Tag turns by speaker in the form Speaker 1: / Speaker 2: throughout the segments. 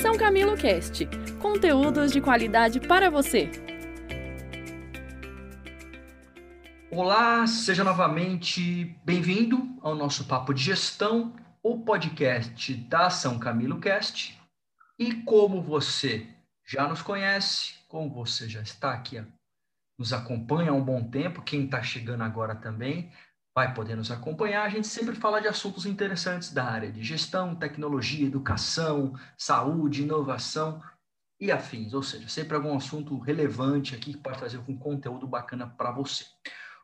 Speaker 1: São Camilo Cast conteúdos de qualidade para você.
Speaker 2: Olá, seja novamente bem-vindo ao nosso Papo de Gestão, o podcast da São Camilo Cast. E como você já nos conhece, como você já está aqui, nos acompanha há um bom tempo, quem está chegando agora também, vai poder nos acompanhar. A gente sempre fala de assuntos interessantes da área de gestão, tecnologia, educação, saúde, inovação e afins, ou seja, sempre algum assunto relevante aqui que pode trazer algum conteúdo bacana para você.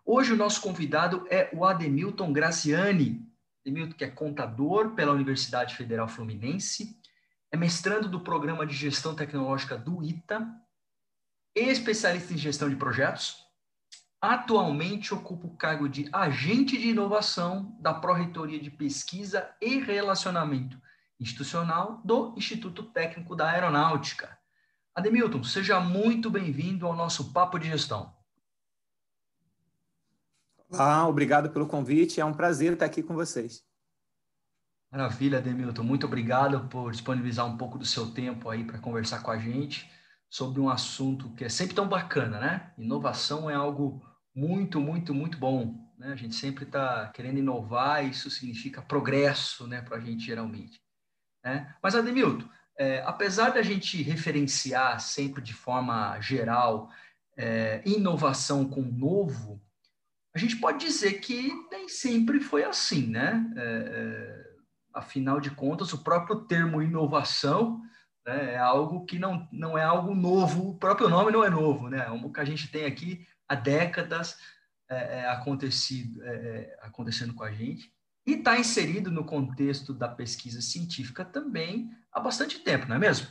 Speaker 2: Hoje o nosso convidado é o Ademilton Graciani. Ademilton, que é contador pela Universidade Federal Fluminense, é mestrando do programa de gestão tecnológica do ITA, especialista em gestão de projetos, Atualmente ocupa o cargo de agente de inovação da Pró-Reitoria de Pesquisa e Relacionamento Institucional do Instituto Técnico da Aeronáutica. Ademilton, seja muito bem-vindo ao nosso Papo de Gestão.
Speaker 3: Ah, obrigado pelo convite. É um prazer estar aqui com vocês.
Speaker 2: Maravilha, Ademilton. Muito obrigado por disponibilizar um pouco do seu tempo aí para conversar com a gente sobre um assunto que é sempre tão bacana, né? Inovação é algo muito, muito, muito bom. Né? A gente sempre está querendo inovar, isso significa progresso né, para a gente, geralmente. Né? Mas, Ademilton, é, apesar da gente referenciar sempre de forma geral é, inovação com novo, a gente pode dizer que nem sempre foi assim, né? É, é afinal de contas, o próprio termo inovação né, é algo que não, não é algo novo, o próprio nome não é novo, né? É algo que a gente tem aqui há décadas é, é, acontecido, é, é, acontecendo com a gente e está inserido no contexto da pesquisa científica também há bastante tempo, não é mesmo?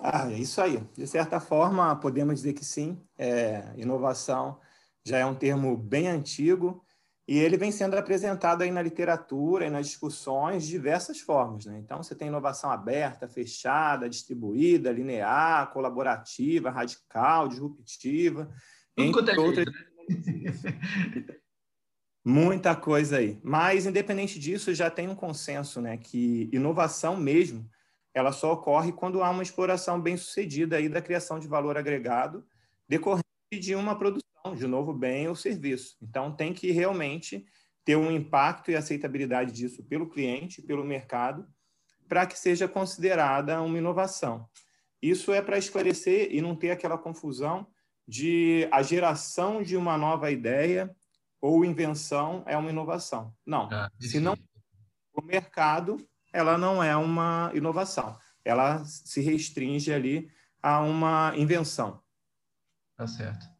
Speaker 3: Ah, é isso aí. De certa forma, podemos dizer que sim. É, inovação já é um termo bem antigo e ele vem sendo apresentado aí na literatura e nas discussões de diversas formas. Né? Então, você tem inovação aberta, fechada, distribuída, linear, colaborativa, radical, disruptiva, Tudo entre é outras. Muita coisa aí. Mas, independente disso, já tem um consenso né, que inovação mesmo ela só ocorre quando há uma exploração bem sucedida aí da criação de valor agregado decorrente de uma produção de novo bem ou serviço. Então, tem que realmente ter um impacto e aceitabilidade disso pelo cliente, pelo mercado, para que seja considerada uma inovação. Isso é para esclarecer e não ter aquela confusão de a geração de uma nova ideia ou invenção é uma inovação. Não. Ah, se não o mercado, ela não é uma inovação. Ela se restringe ali a uma invenção.
Speaker 2: Tá certo.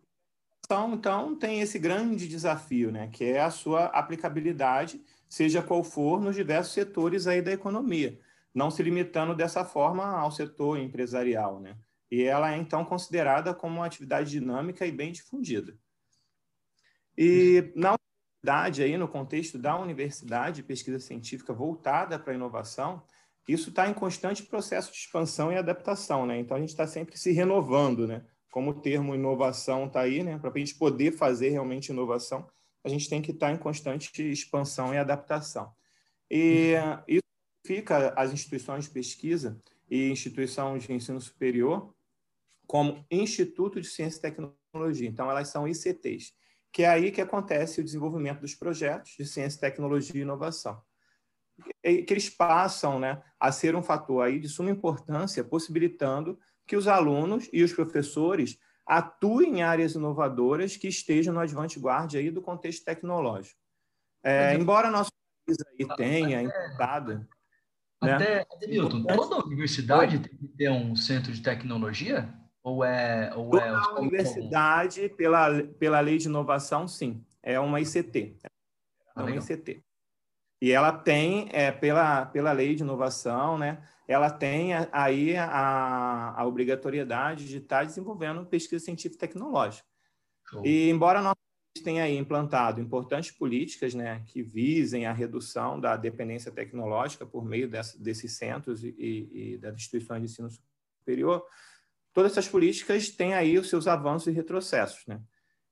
Speaker 3: Então, então, tem esse grande desafio, né, que é a sua aplicabilidade, seja qual for, nos diversos setores aí da economia, não se limitando dessa forma ao setor empresarial, né? E ela é, então, considerada como uma atividade dinâmica e bem difundida. E na universidade, aí, no contexto da universidade, pesquisa científica voltada para a inovação, isso está em constante processo de expansão e adaptação, né? Então, a gente está sempre se renovando, né? Como o termo inovação está aí, né? Para a gente poder fazer realmente inovação, a gente tem que estar tá em constante expansão e adaptação. E isso fica as instituições de pesquisa e instituições de ensino superior como Instituto de Ciência e Tecnologia. Então, elas são ICTs, que é aí que acontece o desenvolvimento dos projetos de ciência, tecnologia e inovação. Que eles passam né, a ser um fator aí de suma importância, possibilitando que os alunos e os professores atuem em áreas inovadoras que estejam no avant-garde aí do contexto tecnológico. É, embora nosso país aí tenha implantado...
Speaker 2: Até, né? Milton, toda universidade tem que ter um centro de tecnologia? Ou é... Ou
Speaker 3: toda é universidade, pela, pela lei de inovação, sim. É uma ICT. É ah, uma ICT. E ela tem, é, pela, pela lei de inovação, né, ela tem aí a, a obrigatoriedade de estar desenvolvendo pesquisa científica e tecnológica. Show. E embora nós tenha aí implantado importantes políticas né, que visem a redução da dependência tecnológica por meio dessa, desses centros e, e, das instituições de ensino superior, todas essas políticas têm aí os seus avanços e retrocessos. Né?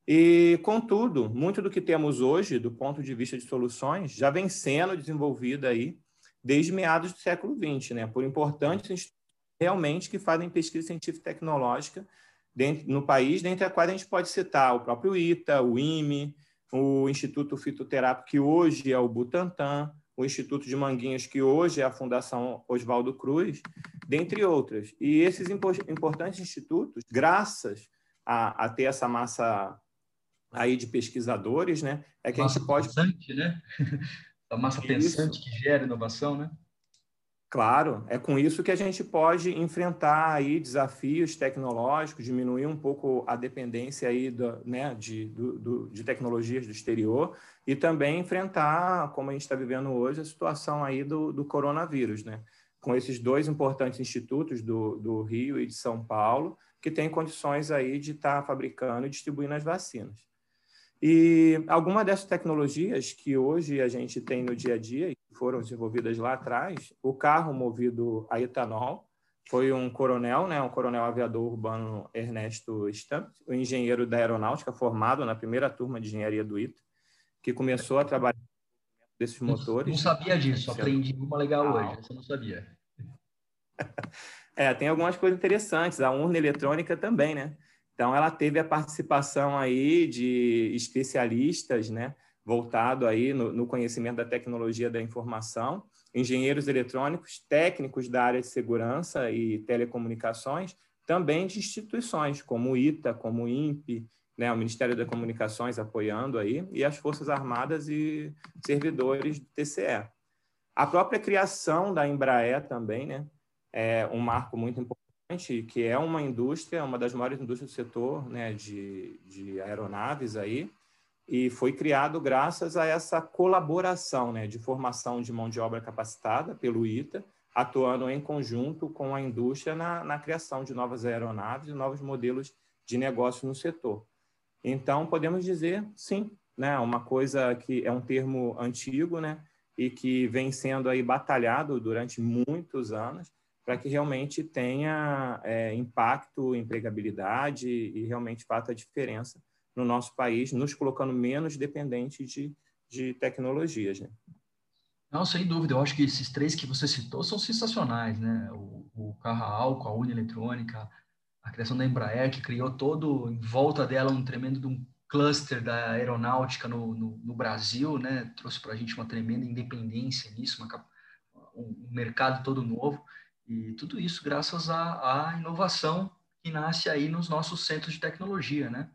Speaker 3: E, contudo, muito do que temos hoje, do ponto de vista de soluções, já vem sendo desenvolvido aí desde meados do século XX, né? por importantes institutos realmente que fazem pesquisa científica e tecnológica dentro, no país, dentre as quais a gente pode citar o próprio ITA, o IME, o Instituto Fitoterápico, que hoje é o Butantan, o Instituto de Manguinhos, que hoje é a Fundação Oswaldo Cruz, dentre outras. E esses importantes institutos, graças a, a ter essa massa aí de pesquisadores, né, é que massa a gente pode...
Speaker 2: Pensante, né? a massa Isso. pensante que gera inovação, né?
Speaker 3: Claro, é com isso que a gente pode enfrentar aí desafios tecnológicos, diminuir um pouco a dependência aí do, né, de, do, do, de tecnologias do exterior e também enfrentar, como a gente está vivendo hoje, a situação aí do, do coronavírus, né? Com esses dois importantes institutos do, do Rio e de São Paulo, que têm condições aí de estar tá fabricando e distribuindo as vacinas. E alguma dessas tecnologias que hoje a gente tem no dia a dia e foram desenvolvidas lá atrás, o carro movido a etanol foi um coronel, né, um coronel aviador urbano Ernesto Stamp, o um engenheiro da aeronáutica formado na primeira turma de engenharia do ITA, que começou a trabalhar desses motores.
Speaker 2: Não sabia disso, aprendi uma legal ah. hoje, você não sabia.
Speaker 3: é, tem algumas coisas interessantes, a urna eletrônica também, né? Então, ela teve a participação aí de especialistas, né, voltado aí no, no, conhecimento da tecnologia da informação, engenheiros eletrônicos, técnicos da área de segurança e telecomunicações, também de instituições como o ITA, como o INPE, né, o Ministério das Comunicações apoiando aí, e as Forças Armadas e servidores do TCE. A própria criação da Embraer também, né, é um marco muito importante que é uma indústria, uma das maiores indústrias do setor né, de, de aeronaves aí, e foi criado graças a essa colaboração né, de formação de mão de obra capacitada pelo ITA, atuando em conjunto com a indústria na, na criação de novas aeronaves e novos modelos de negócio no setor. Então, podemos dizer, sim, né, uma coisa que é um termo antigo, né, e que vem sendo aí batalhado durante muitos anos, para que realmente tenha é, impacto, empregabilidade e realmente faça diferença no nosso país, nos colocando menos dependentes de, de tecnologias. Né?
Speaker 2: Não, sem dúvida. Eu acho que esses três que você citou são sensacionais, né? O, o carro a álcool, a Eletrônica, a criação da Embraer, que criou todo em volta dela um tremendo um cluster da aeronáutica no, no, no Brasil, né? Trouxe para a gente uma tremenda independência nisso, uma, um mercado todo novo. E tudo isso graças à, à inovação que nasce aí nos nossos centros de tecnologia, né?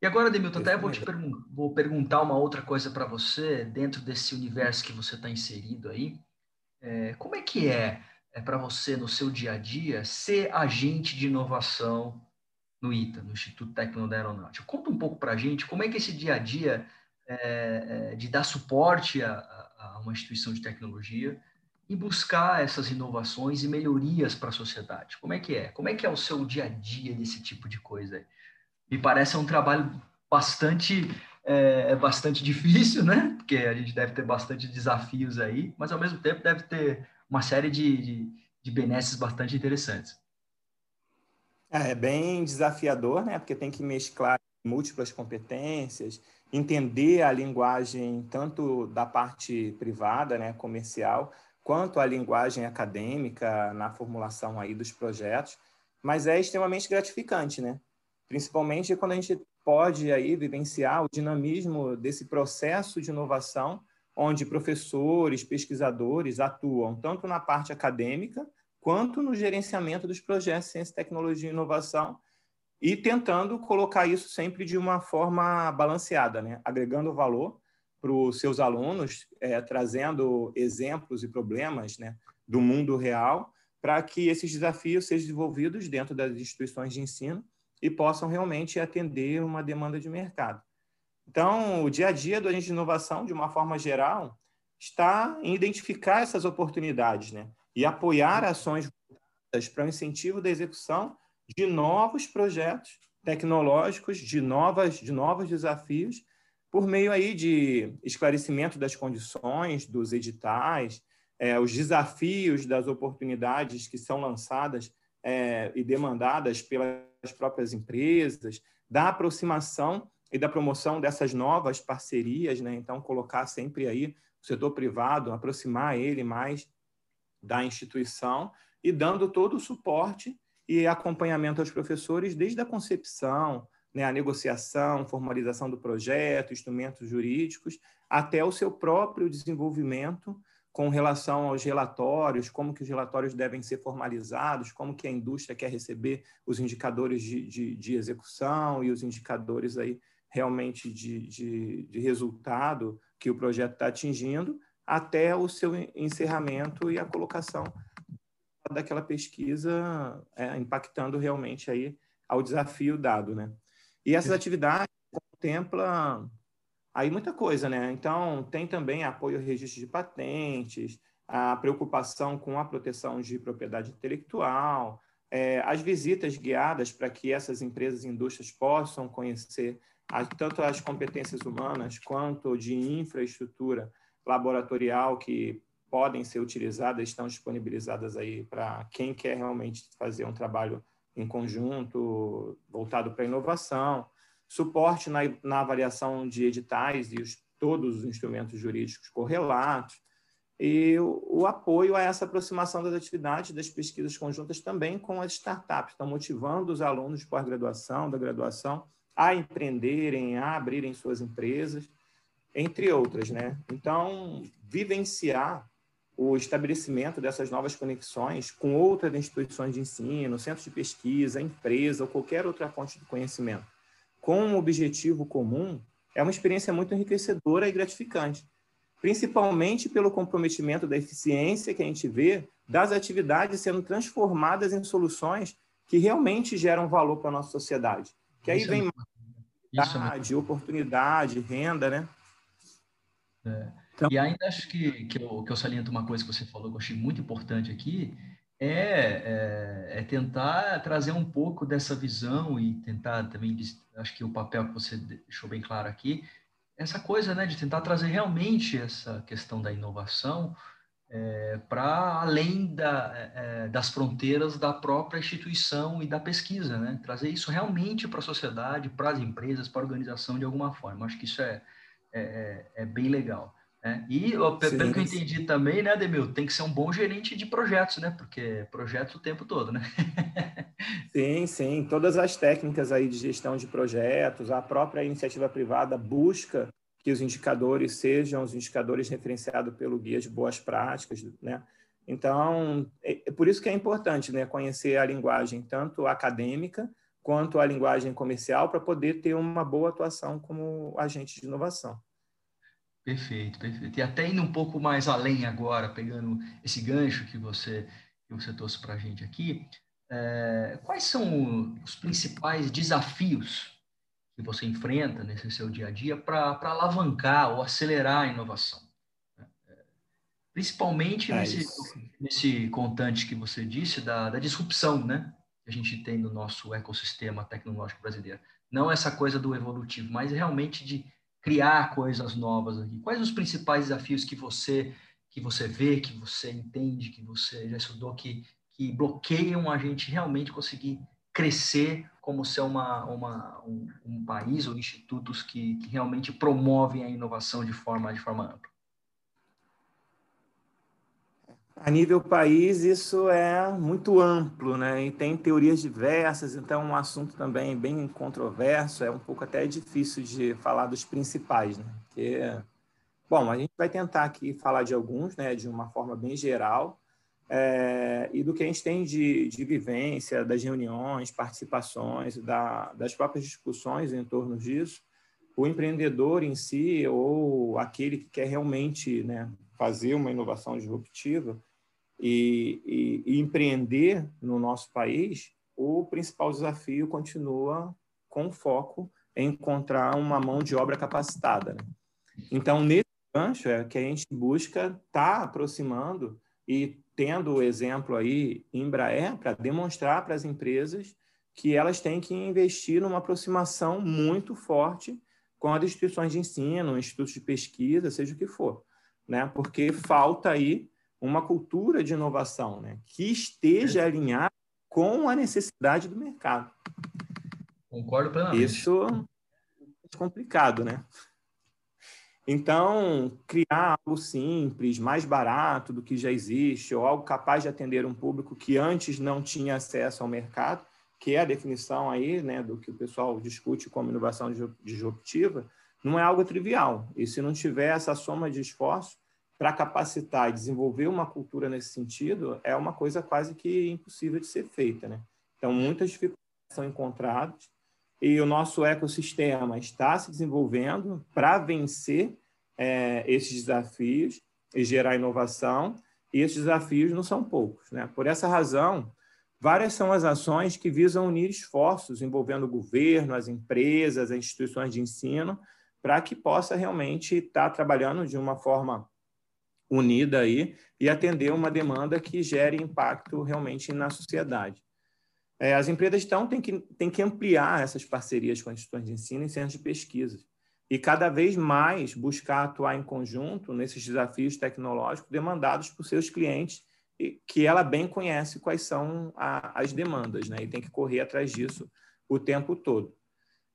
Speaker 2: E agora, Demilton, até vou te pergun vou perguntar uma outra coisa para você, dentro desse universo que você está inserido aí. É, como é que é, é para você, no seu dia a dia, ser agente de inovação no ITA, no Instituto Técnico da Aeronáutica? Conta um pouco para a gente como é que esse dia a dia é, é, de dar suporte a, a uma instituição de tecnologia e buscar essas inovações e melhorias para a sociedade. Como é que é? Como é que é o seu dia a dia desse tipo de coisa? Me parece um trabalho bastante é, bastante difícil, né? Porque a gente deve ter bastante desafios aí, mas ao mesmo tempo deve ter uma série de, de, de benesses bastante interessantes.
Speaker 3: É, é bem desafiador, né? Porque tem que mesclar múltiplas competências, entender a linguagem tanto da parte privada, né, comercial, quanto à linguagem acadêmica na formulação aí dos projetos, mas é extremamente gratificante, né? Principalmente quando a gente pode aí vivenciar o dinamismo desse processo de inovação, onde professores, pesquisadores atuam tanto na parte acadêmica quanto no gerenciamento dos projetos de ciência, tecnologia e inovação e tentando colocar isso sempre de uma forma balanceada, né? agregando valor para os seus alunos, é, trazendo exemplos e problemas né, do mundo real, para que esses desafios sejam desenvolvidos dentro das instituições de ensino e possam realmente atender uma demanda de mercado. Então, o dia a dia do agente de inovação, de uma forma geral, está em identificar essas oportunidades né, e apoiar ações para o incentivo da execução de novos projetos tecnológicos, de, novas, de novos desafios por meio aí de esclarecimento das condições dos editais, é, os desafios das oportunidades que são lançadas é, e demandadas pelas próprias empresas, da aproximação e da promoção dessas novas parcerias, né? Então colocar sempre aí o setor privado, aproximar ele mais da instituição e dando todo o suporte e acompanhamento aos professores desde a concepção, né, a negociação, formalização do projeto, instrumentos jurídicos, até o seu próprio desenvolvimento com relação aos relatórios, como que os relatórios devem ser formalizados, como que a indústria quer receber os indicadores de, de, de execução e os indicadores aí realmente de, de, de resultado que o projeto está atingindo, até o seu encerramento e a colocação daquela pesquisa é, impactando realmente aí ao desafio dado, né? E essas atividades contemplam aí muita coisa, né? Então, tem também apoio ao registro de patentes, a preocupação com a proteção de propriedade intelectual, é, as visitas guiadas para que essas empresas e indústrias possam conhecer tanto as competências humanas quanto de infraestrutura laboratorial que podem ser utilizadas, estão disponibilizadas aí para quem quer realmente fazer um trabalho em conjunto voltado para inovação, suporte na, na avaliação de editais e os, todos os instrumentos jurídicos correlatos, e o, o, apoio a essa aproximação das atividades das pesquisas conjuntas também com as startups, estão motivando os alunos de pós-graduação, da graduação, a empreenderem, a abrirem suas empresas, entre outras, né? Então, vivenciar o estabelecimento dessas novas conexões com outras instituições de ensino, centros de pesquisa, empresa ou qualquer outra fonte de conhecimento, com um objetivo comum, é uma experiência muito enriquecedora e gratificante, principalmente pelo comprometimento da eficiência que a gente vê das atividades sendo transformadas em soluções que realmente geram valor para a nossa sociedade. Que aí Isso vem é oportunidade, renda, né?
Speaker 2: É. Então... E ainda acho que, que, eu, que eu saliento uma coisa que você falou que eu achei muito importante aqui, é, é, é, tentar trazer um pouco dessa visão e tentar também, acho que o papel que você deixou bem claro aqui, essa coisa né, de tentar trazer realmente essa questão da inovação é, para além da, é, é, das fronteiras da própria instituição e da pesquisa, né? trazer isso realmente para a sociedade, para as empresas, para a organização de alguma forma. Acho que isso é, é, é, é bem legal. Né? E, pelo que eu entendi também, né, Demil, tem que ser um bom gerente de projetos, né? Porque é projetos o tempo todo, né?
Speaker 3: sim, sim. Todas as técnicas aí de gestão de projetos, a própria iniciativa privada busca que os indicadores sejam os indicadores referenciados pelo guia de boas práticas, né? Então, é, é por isso que é importante, né, conhecer a linguagem tanto acadêmica quanto a linguagem comercial para poder ter uma boa atuação como agente de inovação.
Speaker 2: Perfeito, perfeito. E até indo um pouco mais além agora, pegando esse gancho que você, que você trouxe para a gente aqui, é, quais são os principais desafios que você enfrenta nesse seu dia a dia para alavancar ou acelerar a inovação? Principalmente é nesse, nesse contante que você disse da, da disrupção né, que a gente tem no nosso ecossistema tecnológico brasileiro. Não essa coisa do evolutivo, mas realmente de criar coisas novas aqui? Quais os principais desafios que você que você vê, que você entende, que você já estudou, que, que bloqueiam a gente realmente conseguir crescer como ser uma, uma, um, um país ou institutos que, que realmente promovem a inovação de forma, de forma ampla?
Speaker 3: A nível país, isso é muito amplo, né? E tem teorias diversas, então é um assunto também bem controverso, é um pouco até difícil de falar dos principais, né? Porque, bom, a gente vai tentar aqui falar de alguns, né, de uma forma bem geral, é, e do que a gente tem de, de vivência, das reuniões, participações, da, das próprias discussões em torno disso. O empreendedor em si, ou aquele que quer realmente né, fazer uma inovação disruptiva, e, e, e empreender no nosso país, o principal desafio continua com foco em encontrar uma mão de obra capacitada. Né? Então, nesse gancho é que a gente busca estar tá aproximando e tendo o exemplo aí Embraer para demonstrar para as empresas que elas têm que investir numa aproximação muito forte com as instituições de ensino, institutos de pesquisa, seja o que for, né? Porque falta aí uma cultura de inovação né, que esteja alinhada com a necessidade do mercado.
Speaker 2: Concordo plenamente.
Speaker 3: Isso é complicado, né? Então, criar algo simples, mais barato do que já existe, ou algo capaz de atender um público que antes não tinha acesso ao mercado, que é a definição aí, né, do que o pessoal discute como inovação disruptiva, não é algo trivial. E se não tiver essa soma de esforço para capacitar e desenvolver uma cultura nesse sentido, é uma coisa quase que impossível de ser feita, né? Então, muitas dificuldades são encontradas e o nosso ecossistema está se desenvolvendo para vencer é, esses desafios e gerar inovação. E esses desafios não são poucos. Né? Por essa razão, várias são as ações que visam unir esforços envolvendo o governo, as empresas, as instituições de ensino, para que possa realmente estar trabalhando de uma forma unida aí e atender uma demanda que gere impacto realmente na sociedade. É, as empresas, então, têm que, têm que ampliar essas parcerias com instituições de ensino e centros de pesquisa. E cada vez mais buscar atuar em conjunto nesses desafios tecnológicos demandados por seus clientes, e que ela bem conhece quais são a, as demandas, né? e tem que correr atrás disso o tempo todo.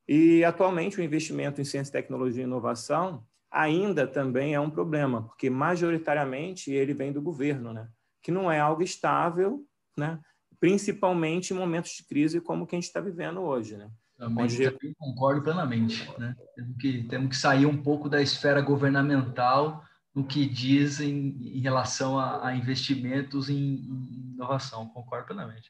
Speaker 3: E, atualmente, o investimento em ciência, tecnologia e inovação ainda também é um problema, porque, majoritariamente, ele vem do governo, né? que não é algo estável, né? principalmente em momentos de crise como que a gente está vivendo hoje, né?
Speaker 2: Também, Onde... também concordo plenamente, né? Temos que, temos que sair um pouco da esfera governamental no que diz em, em relação a, a investimentos em, em, inovação. Concordo plenamente.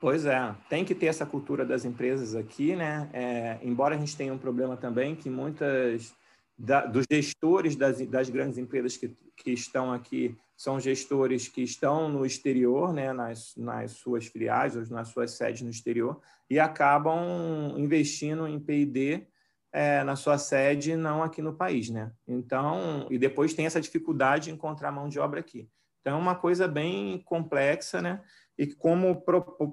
Speaker 3: Pois é, tem que ter essa cultura das empresas aqui, né? É, embora a gente tenha um problema também que muitas da, dos gestores das, das grandes empresas que, que estão aqui são gestores que estão no exterior, né, nas, nas suas filiais ou nas suas sedes no exterior, e acabam investindo em P&D é, na sua sede, não aqui no país. Né? Então, e depois tem essa dificuldade de encontrar mão de obra aqui. Então, é uma coisa bem complexa, né? e como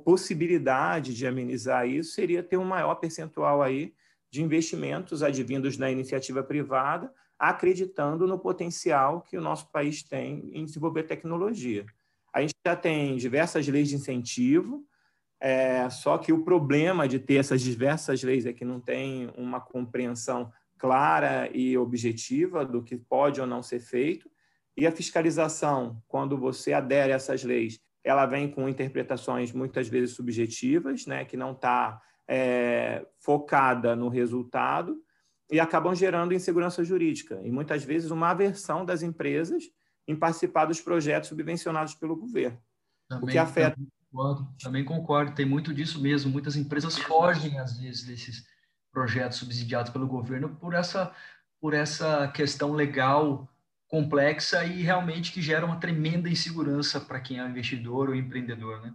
Speaker 3: possibilidade de amenizar isso seria ter um maior percentual aí de investimentos advindos da iniciativa privada, acreditando no potencial que o nosso país tem em desenvolver tecnologia. A gente já tem diversas leis de incentivo, é, só que o problema de ter essas diversas leis é que não tem uma compreensão clara e objetiva do que pode ou não ser feito. E a fiscalização, quando você adere a essas leis, ela vem com interpretações muitas vezes subjetivas, né, que não está é, focada no resultado e acabam gerando insegurança jurídica e muitas vezes uma aversão das empresas em participar dos projetos subvencionados pelo governo.
Speaker 2: Também, o que afeta. Também concordo, também concordo, tem muito disso mesmo. Muitas empresas fogem, às vezes, desses projetos subsidiados pelo governo por essa, por essa questão legal complexa e realmente que gera uma tremenda insegurança para quem é investidor ou empreendedor, né?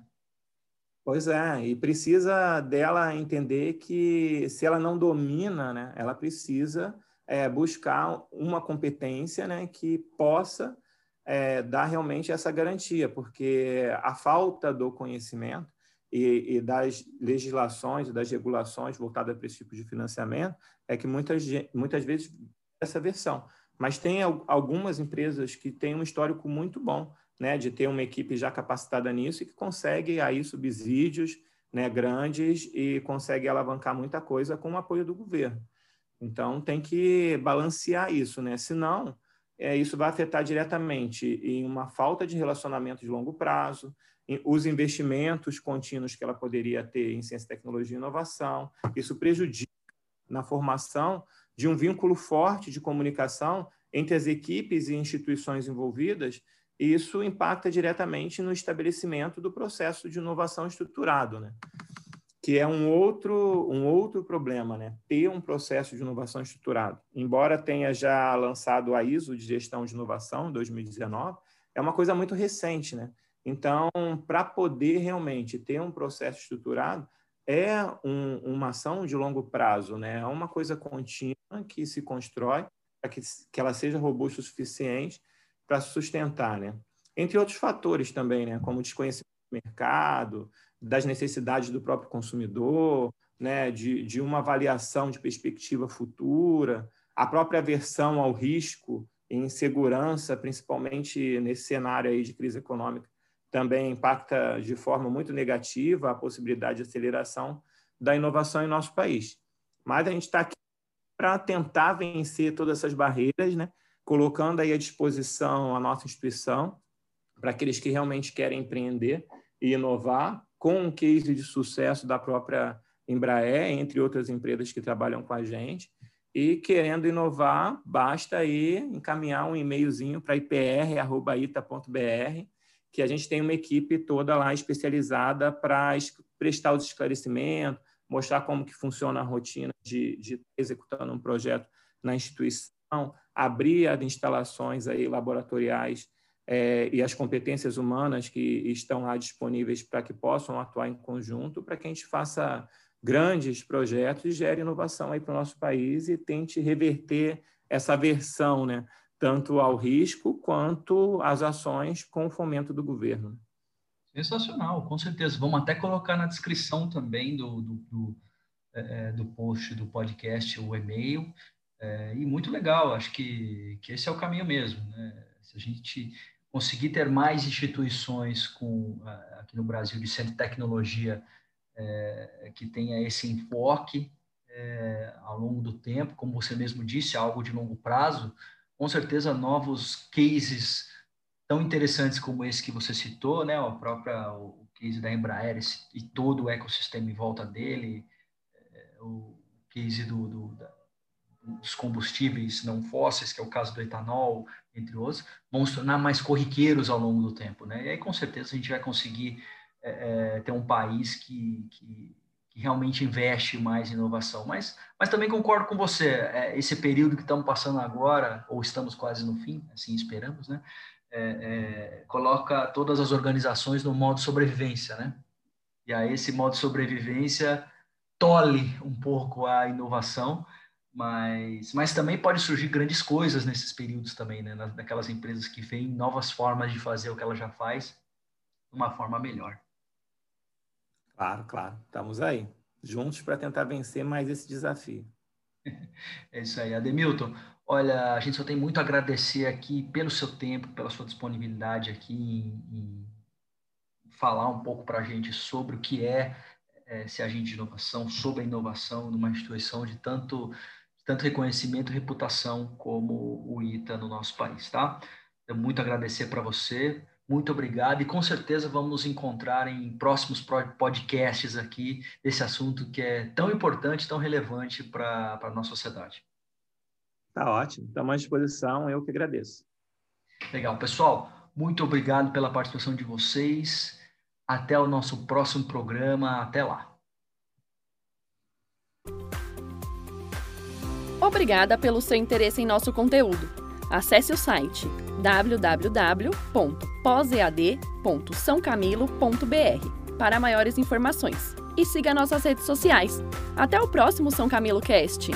Speaker 3: Pois é, e precisa dela entender que se ela não domina, né, ela precisa é, buscar uma competência né, que possa é, dar realmente essa garantia, porque a falta do conhecimento e, e das legislações, das regulações voltadas para esse tipo de financiamento é que muitas, muitas vezes essa versão. Mas tem algumas empresas que têm um histórico muito bom né, de ter uma equipe já capacitada nisso e que consegue aí subsídios né, grandes e consegue alavancar muita coisa com o apoio do governo. Então, tem que balancear isso, né? senão é, isso vai afetar diretamente em uma falta de relacionamento de longo prazo, os investimentos contínuos que ela poderia ter em ciência, tecnologia e inovação. Isso prejudica na formação de um vínculo forte de comunicação entre as equipes e instituições envolvidas isso impacta diretamente no estabelecimento do processo de inovação estruturado, né? que é um outro, um outro problema, né? ter um processo de inovação estruturado. Embora tenha já lançado a ISO de gestão de inovação em 2019, é uma coisa muito recente. Né? Então, para poder realmente ter um processo estruturado, é um, uma ação de longo prazo, né? é uma coisa contínua que se constrói para que, que ela seja robusta o suficiente para sustentar, né? Entre outros fatores também, né? Como desconhecimento do mercado, das necessidades do próprio consumidor, né? De, de uma avaliação de perspectiva futura, a própria aversão ao risco e insegurança, principalmente nesse cenário aí de crise econômica, também impacta de forma muito negativa a possibilidade de aceleração da inovação em nosso país. Mas a gente está aqui para tentar vencer todas essas barreiras, né? Colocando aí à disposição a nossa instituição para aqueles que realmente querem empreender e inovar, com um case de sucesso da própria Embraer, entre outras empresas que trabalham com a gente. E querendo inovar, basta aí encaminhar um e-mailzinho para ipr.ita.br, que a gente tem uma equipe toda lá especializada para prestar os esclarecimentos, mostrar como que funciona a rotina de, de executando um projeto na instituição, abrir as instalações aí laboratoriais é, e as competências humanas que estão lá disponíveis para que possam atuar em conjunto, para que a gente faça grandes projetos e gere inovação aí para o nosso país e tente reverter essa versão, né, tanto ao risco quanto às ações com o fomento do governo.
Speaker 2: Sensacional, com certeza. Vamos até colocar na descrição também do, do, do, é, do post do podcast o e-mail. É, e muito legal, acho que, que esse é o caminho mesmo. Né? Se a gente conseguir ter mais instituições com, aqui no Brasil de centro de tecnologia é, que tenha esse enfoque é, ao longo do tempo, como você mesmo disse, algo de longo prazo, com certeza novos cases tão interessantes como esse que você citou, né, a própria o case da Embraer e todo o ecossistema em volta dele, é, o case do, do da, dos combustíveis não fósseis, que é o caso do etanol, entre outros, vão se tornar mais corriqueiros ao longo do tempo, né? E aí com certeza a gente vai conseguir é, ter um país que, que, que, realmente investe mais em inovação. Mas, mas também concordo com você, é, esse período que estamos passando agora, ou estamos quase no fim, assim esperamos, né? é, é, coloca todas as organizações no modo sobrevivência, né? E aí esse modo sobrevivência tolhe um pouco a inovação, mas, mas também pode surgir grandes coisas nesses períodos também, né? Naquelas empresas que veem novas formas de fazer o que ela já faz de uma forma melhor.
Speaker 3: Claro, claro. Estamos aí, juntos para tentar vencer mais esse desafio.
Speaker 2: É isso aí, Ademilton. Olha, a gente só tem muito a agradecer aqui pelo seu tempo, pela sua disponibilidade aqui em, em falar um pouco para a gente sobre o que é, é ser agente de inovação, sobre a inovação numa instituição de tanto, tanto reconhecimento e reputação como o ITA no nosso país, tá? Eu muito agradecer para você, muito obrigado e com certeza vamos nos encontrar em próximos podcasts aqui desse assunto que é tão importante, tão relevante para a nossa sociedade.
Speaker 3: Tá ótimo. Estamos à disposição. Eu que agradeço.
Speaker 2: Legal. Pessoal, muito obrigado pela participação de vocês. Até o nosso próximo programa. Até lá.
Speaker 1: Obrigada pelo seu interesse em nosso conteúdo. Acesse o site www.posead.sãocamilo.br para maiores informações e siga nossas redes sociais. Até o próximo São Camilo Cast.